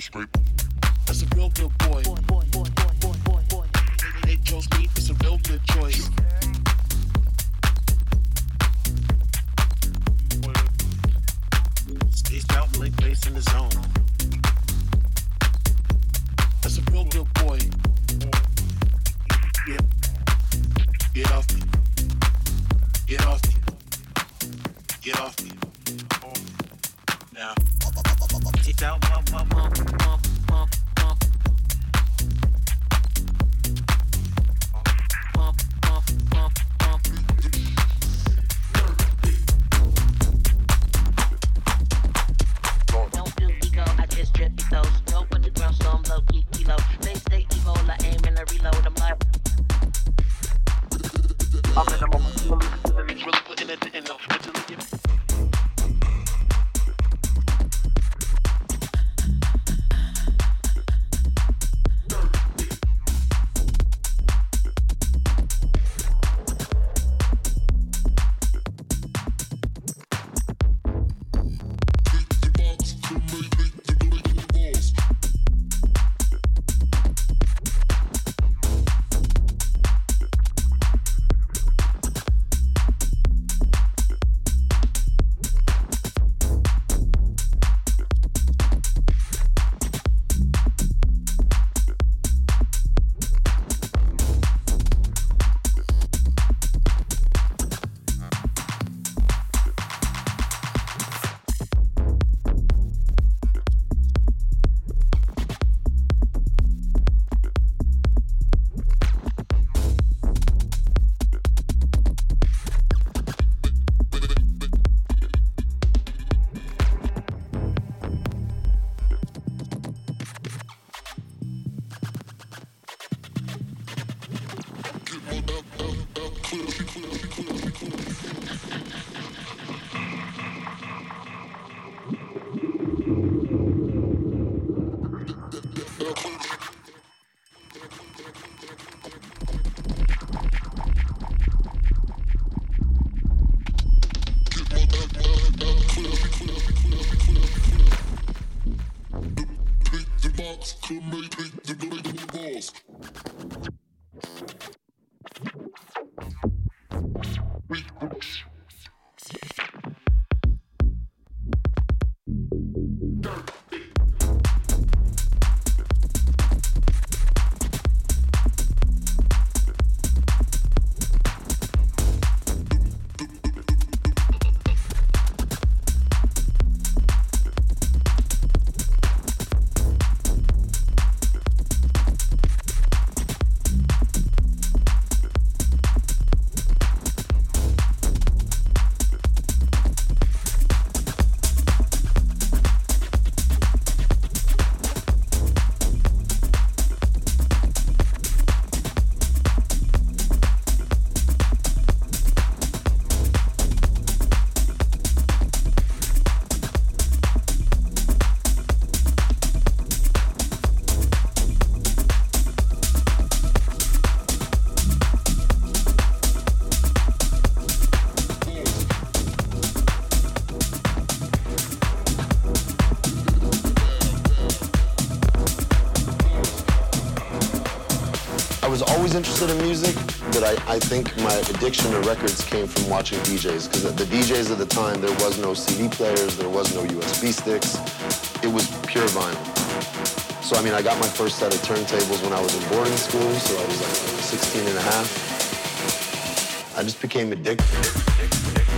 don't scrape. That's a real good boy. boy, boy, boy, boy, boy, boy, boy. They me, it's a real good choice. Stays out, late, place in the zone. That's a real good boy. Interested in music, but I, I think my addiction to records came from watching DJs. Because the DJs at the time, there was no CD players, there was no USB sticks. It was pure vinyl. So, I mean, I got my first set of turntables when I was in boarding school, so I was like 16 and a half. I just became addicted.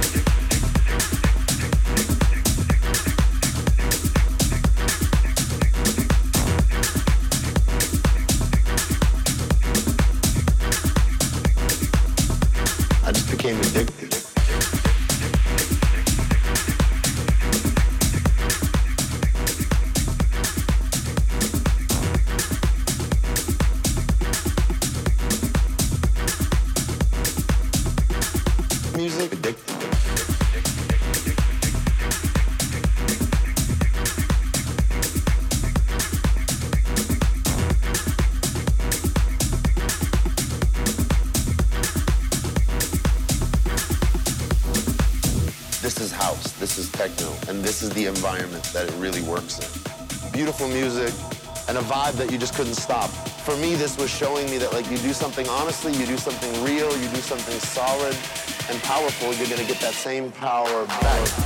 That it really works in. Beautiful music and a vibe that you just couldn't stop. For me, this was showing me that like you do something honestly, you do something real, you do something solid and powerful, you're gonna get that same power back,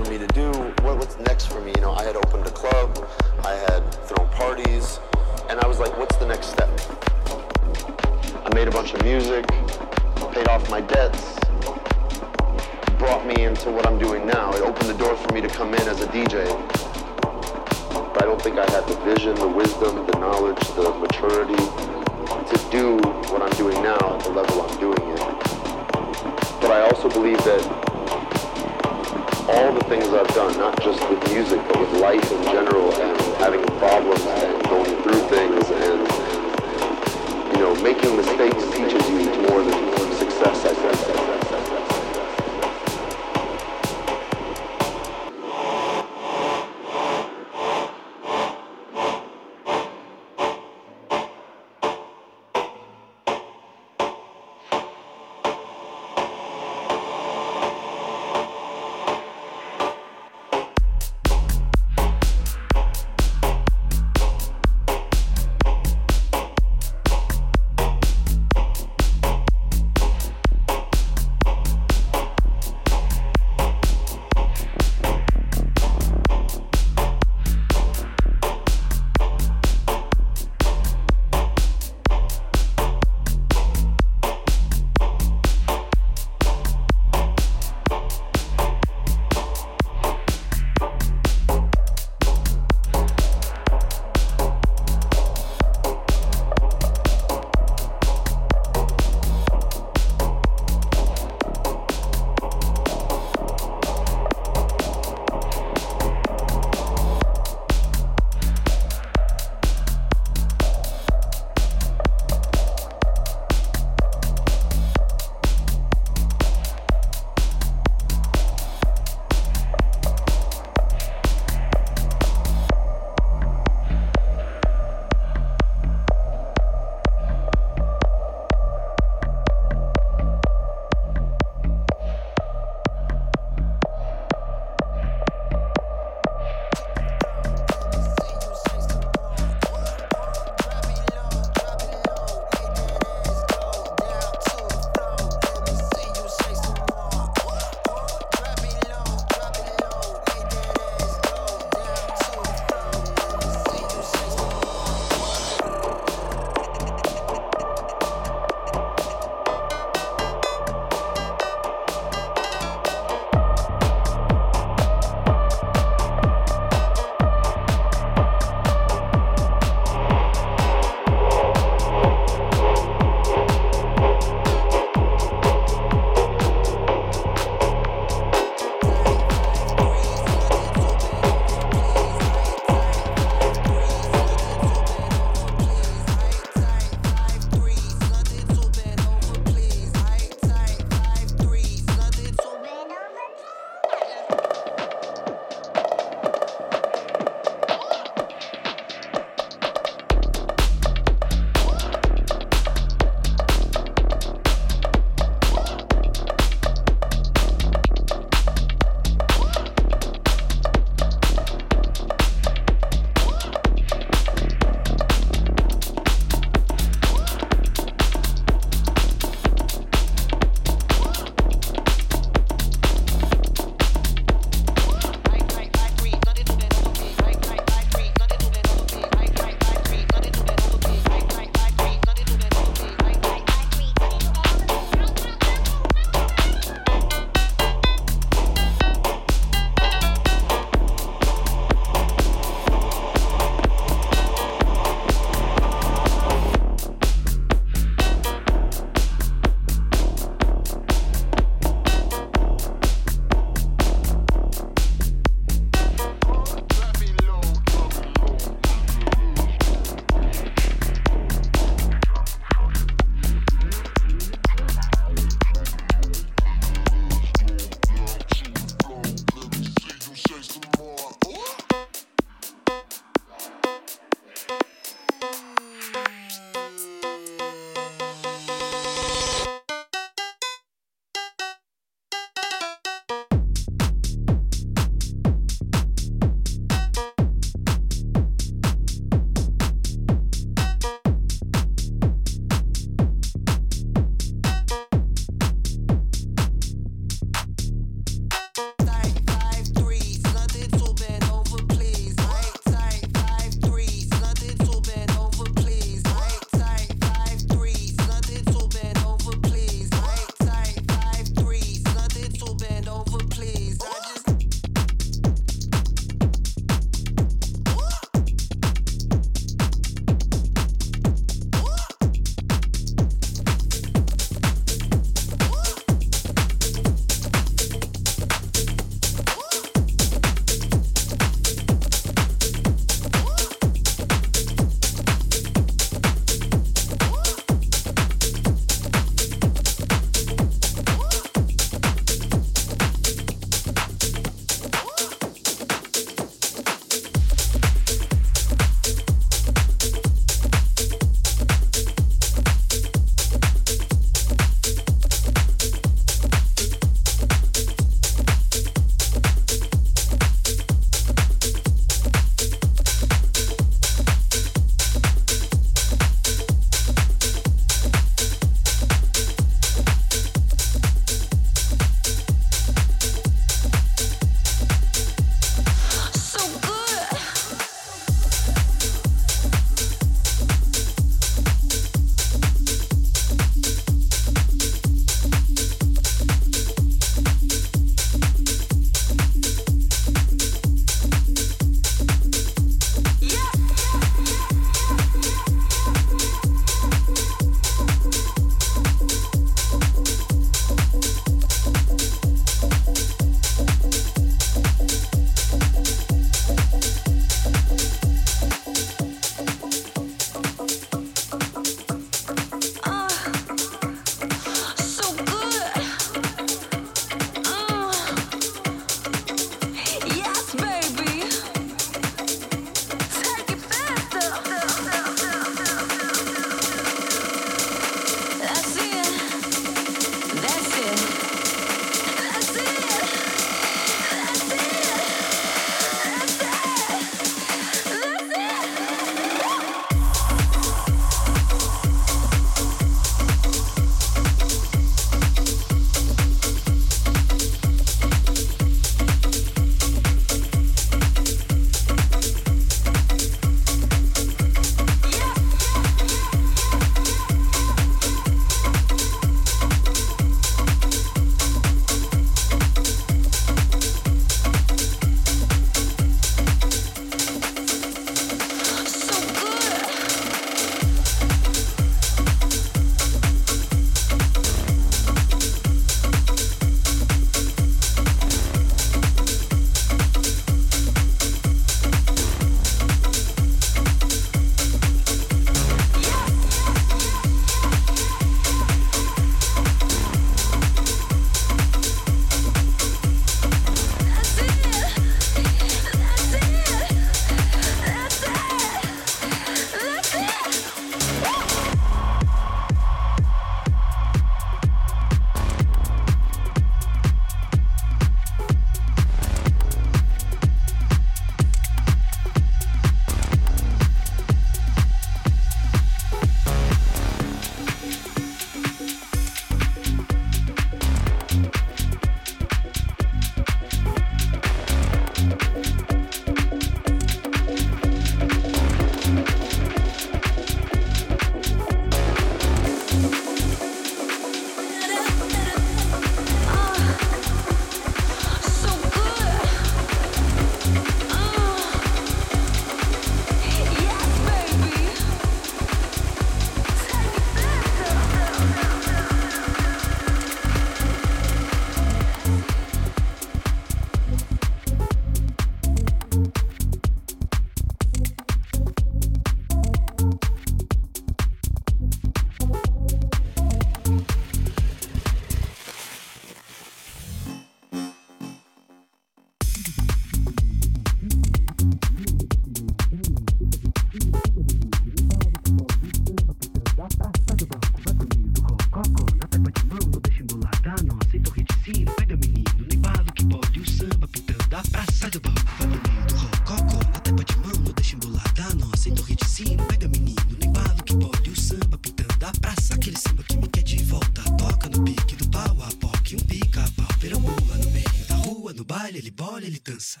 ele bola, ele dança.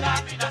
la vida.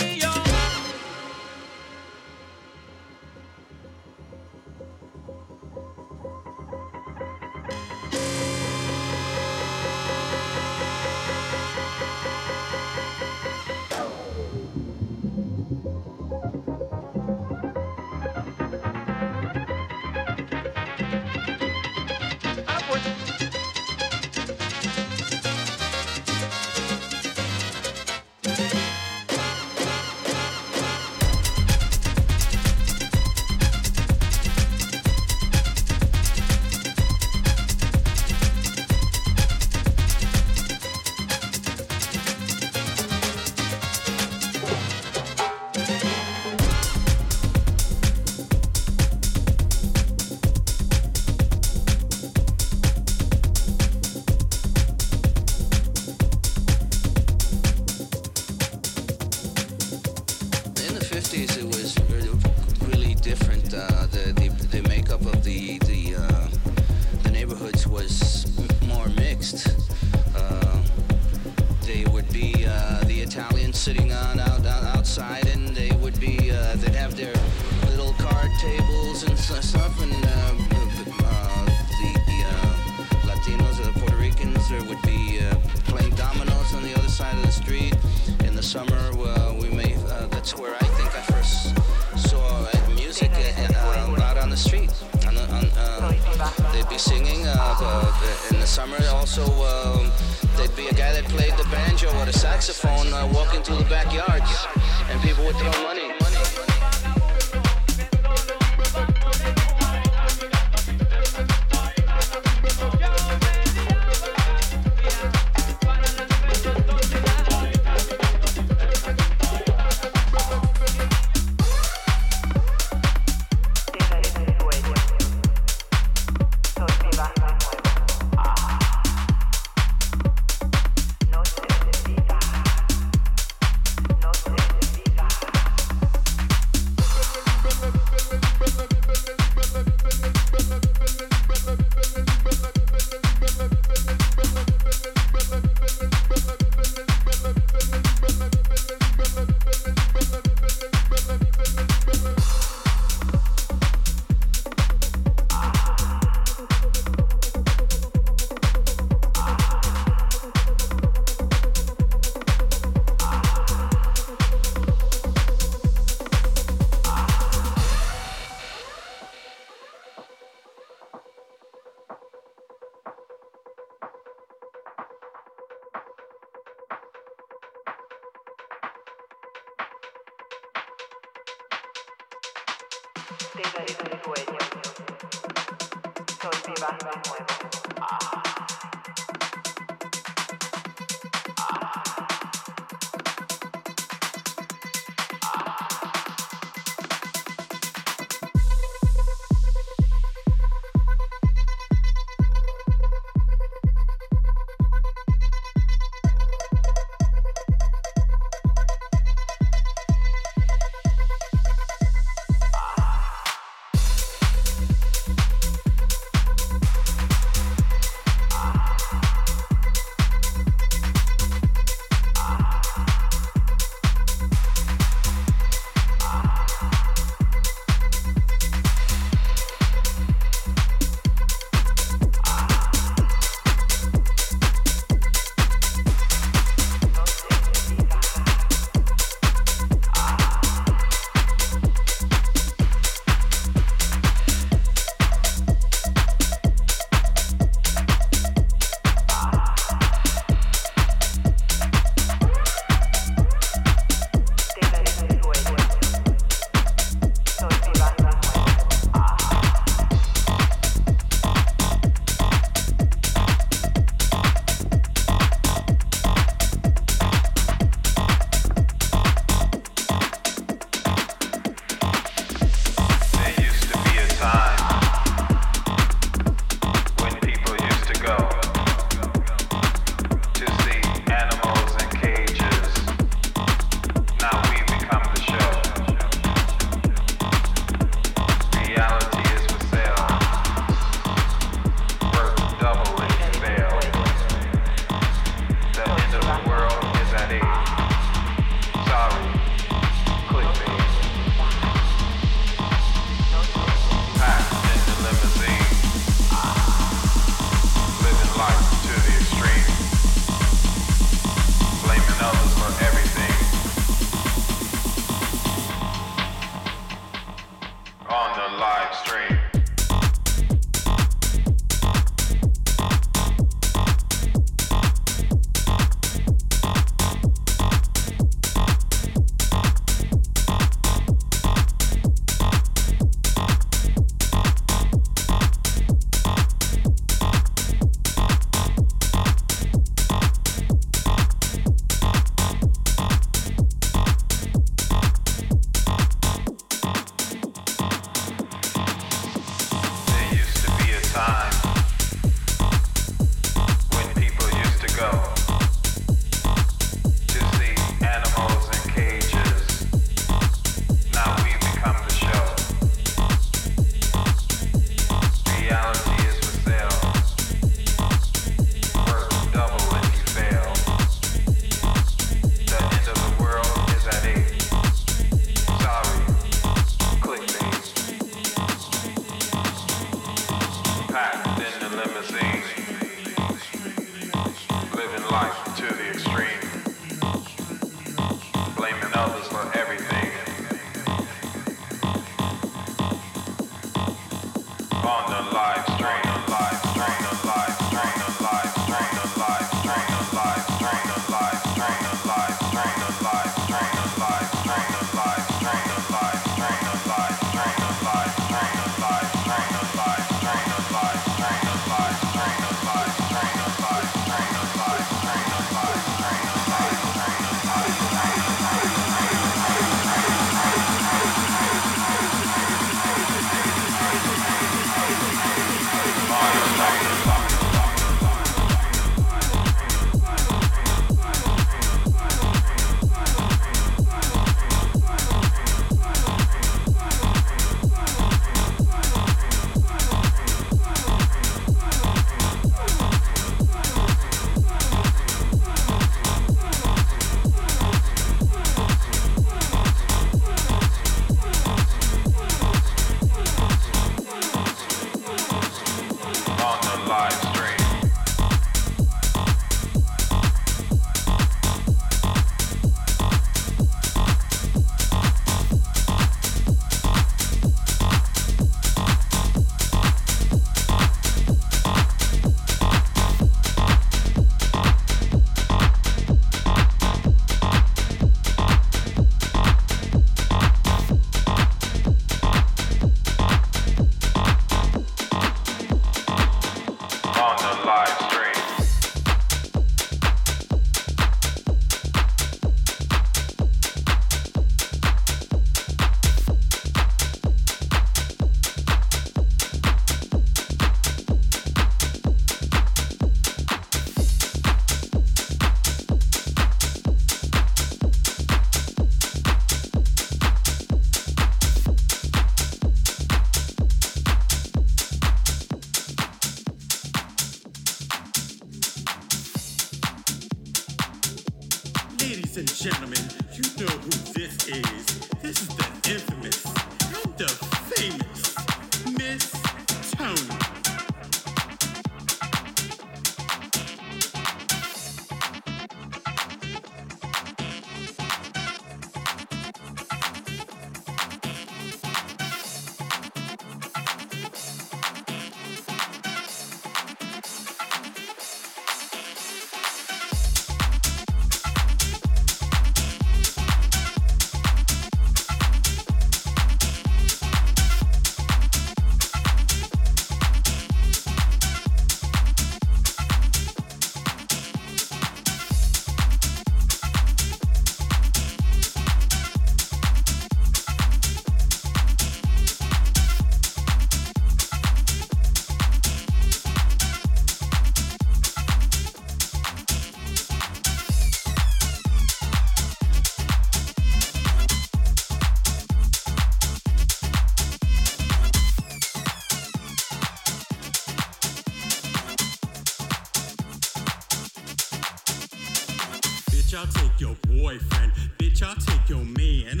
boyfriend. Bitch, I'll take your man.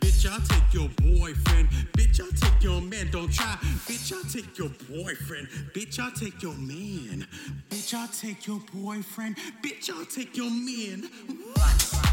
Bitch, I'll take your boyfriend. Bitch, I'll take your man. Don't try. Bitch, I'll take your boyfriend. Bitch, I'll take your man. Bitch, I'll take your boyfriend. Bitch, I'll take your man. What?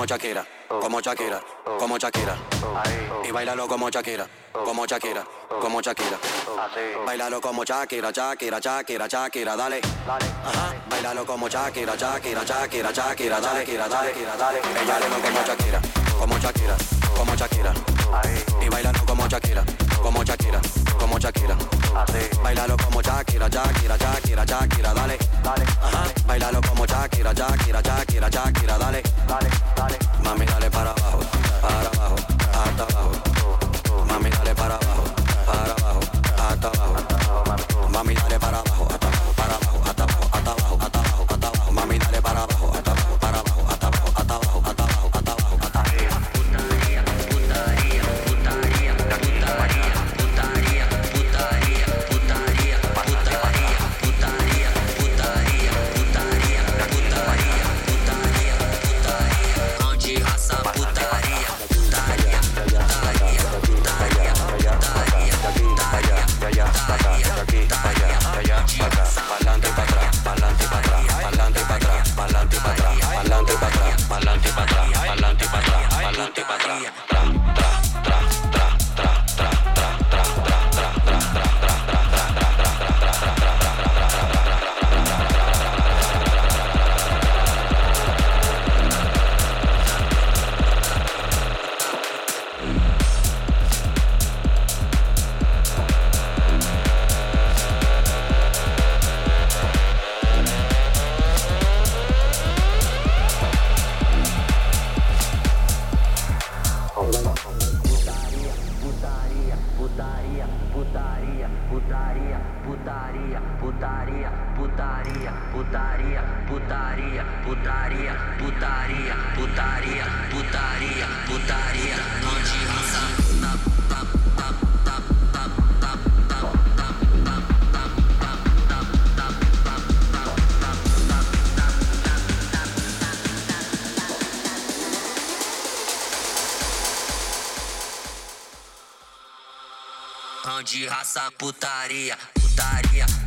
como Shakira, como Shakira, como Shakira. Y bailalo como Shakira, como Shakira, como Shakira. Bailalo como Shakira, Shakira, Shakira, Shakira, dale. Ajá. Bailalo como Shakira, Shakira, Shakira, Shakira, dale, Shakira, dale, dale. Bailalo como Shakira, como Shakira, como Shakira. Y bailalo como Shakira, como Shakira, como Shakira. Bailalo como Shakira, Shakira, Shakira, Shakira, dale. Dale. Ajá. Bailalo como Shakira, Shakira, Shakira, Shakira, dale. Dale, dale. Mami, dale para abajo, para abajo, hasta abajo de raça, putaria, putaria.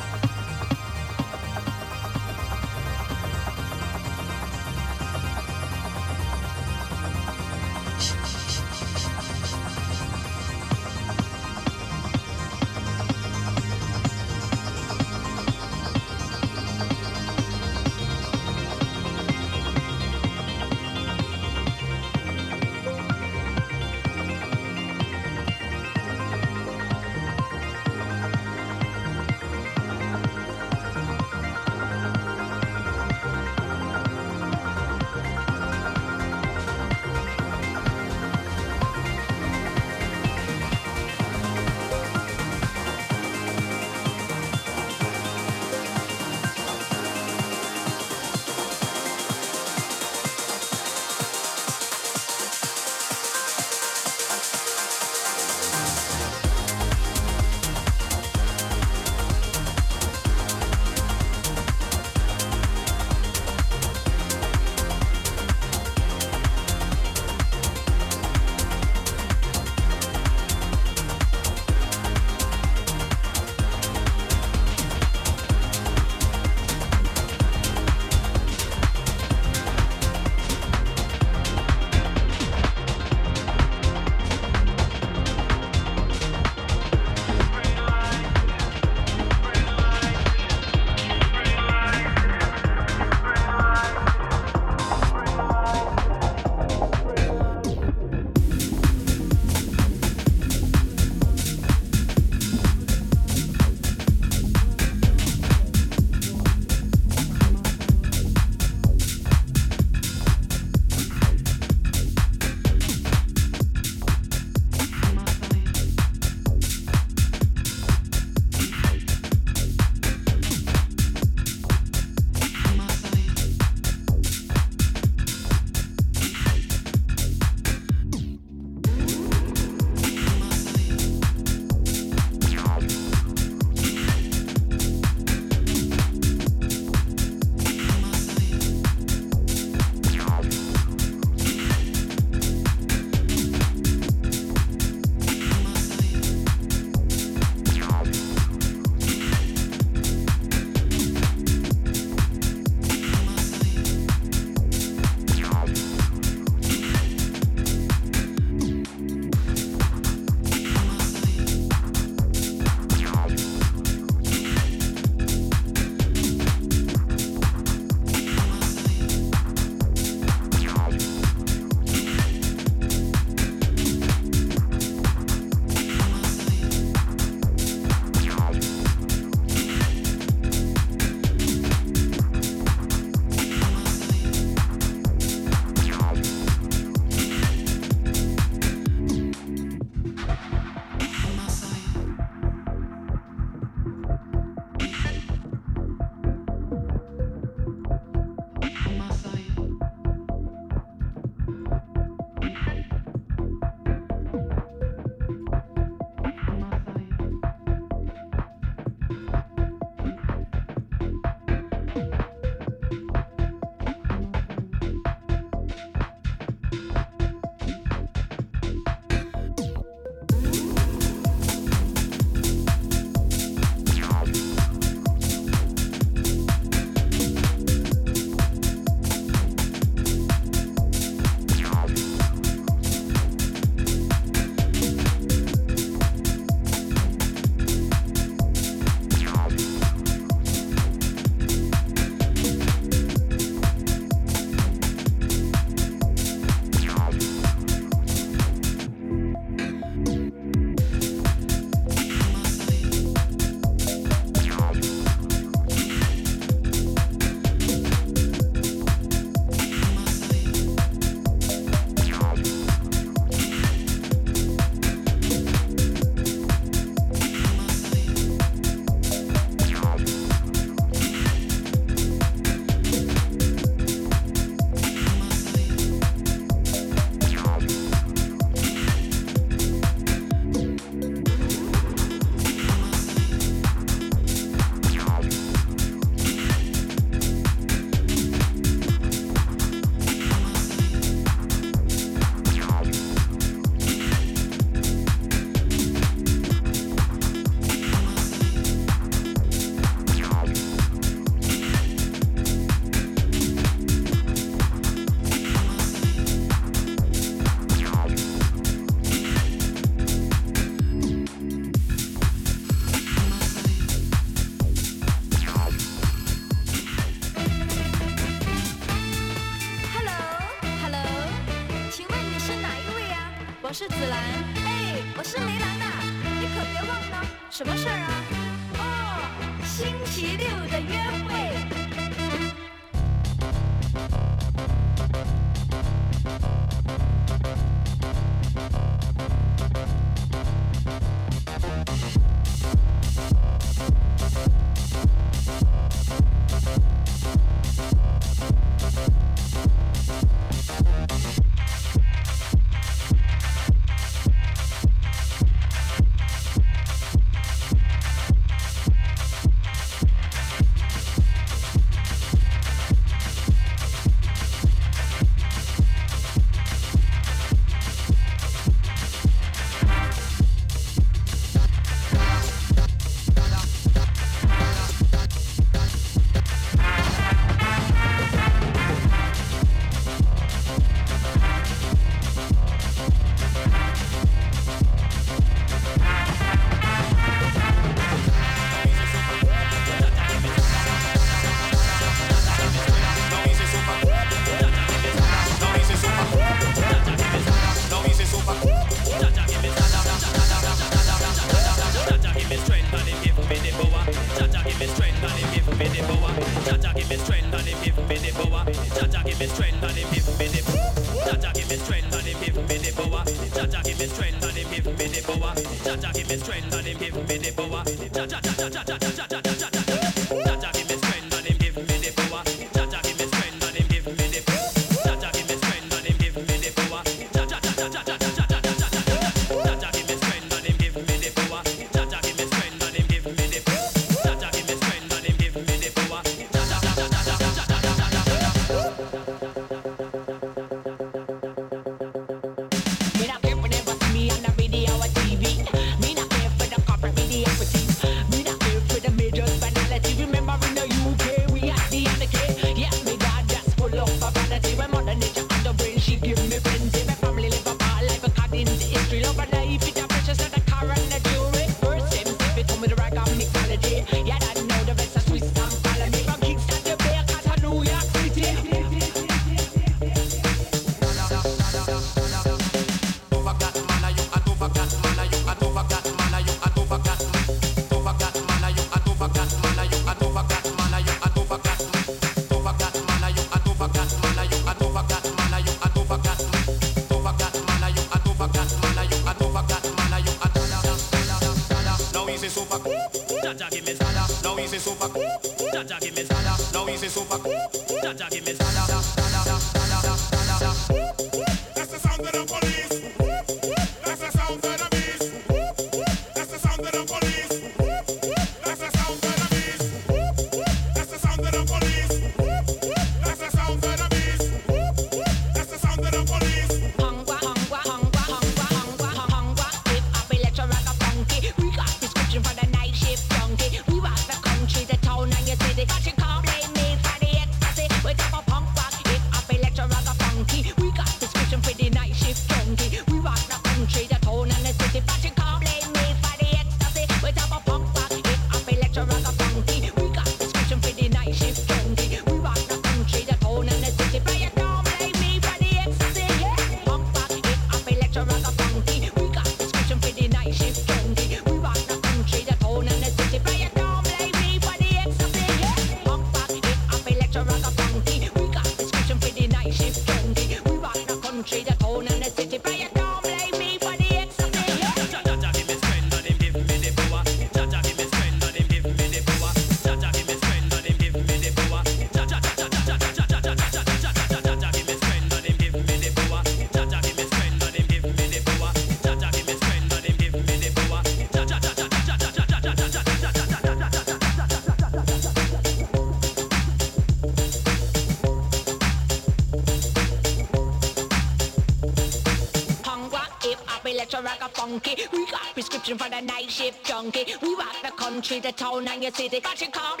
Country, the town, and your city. But you can't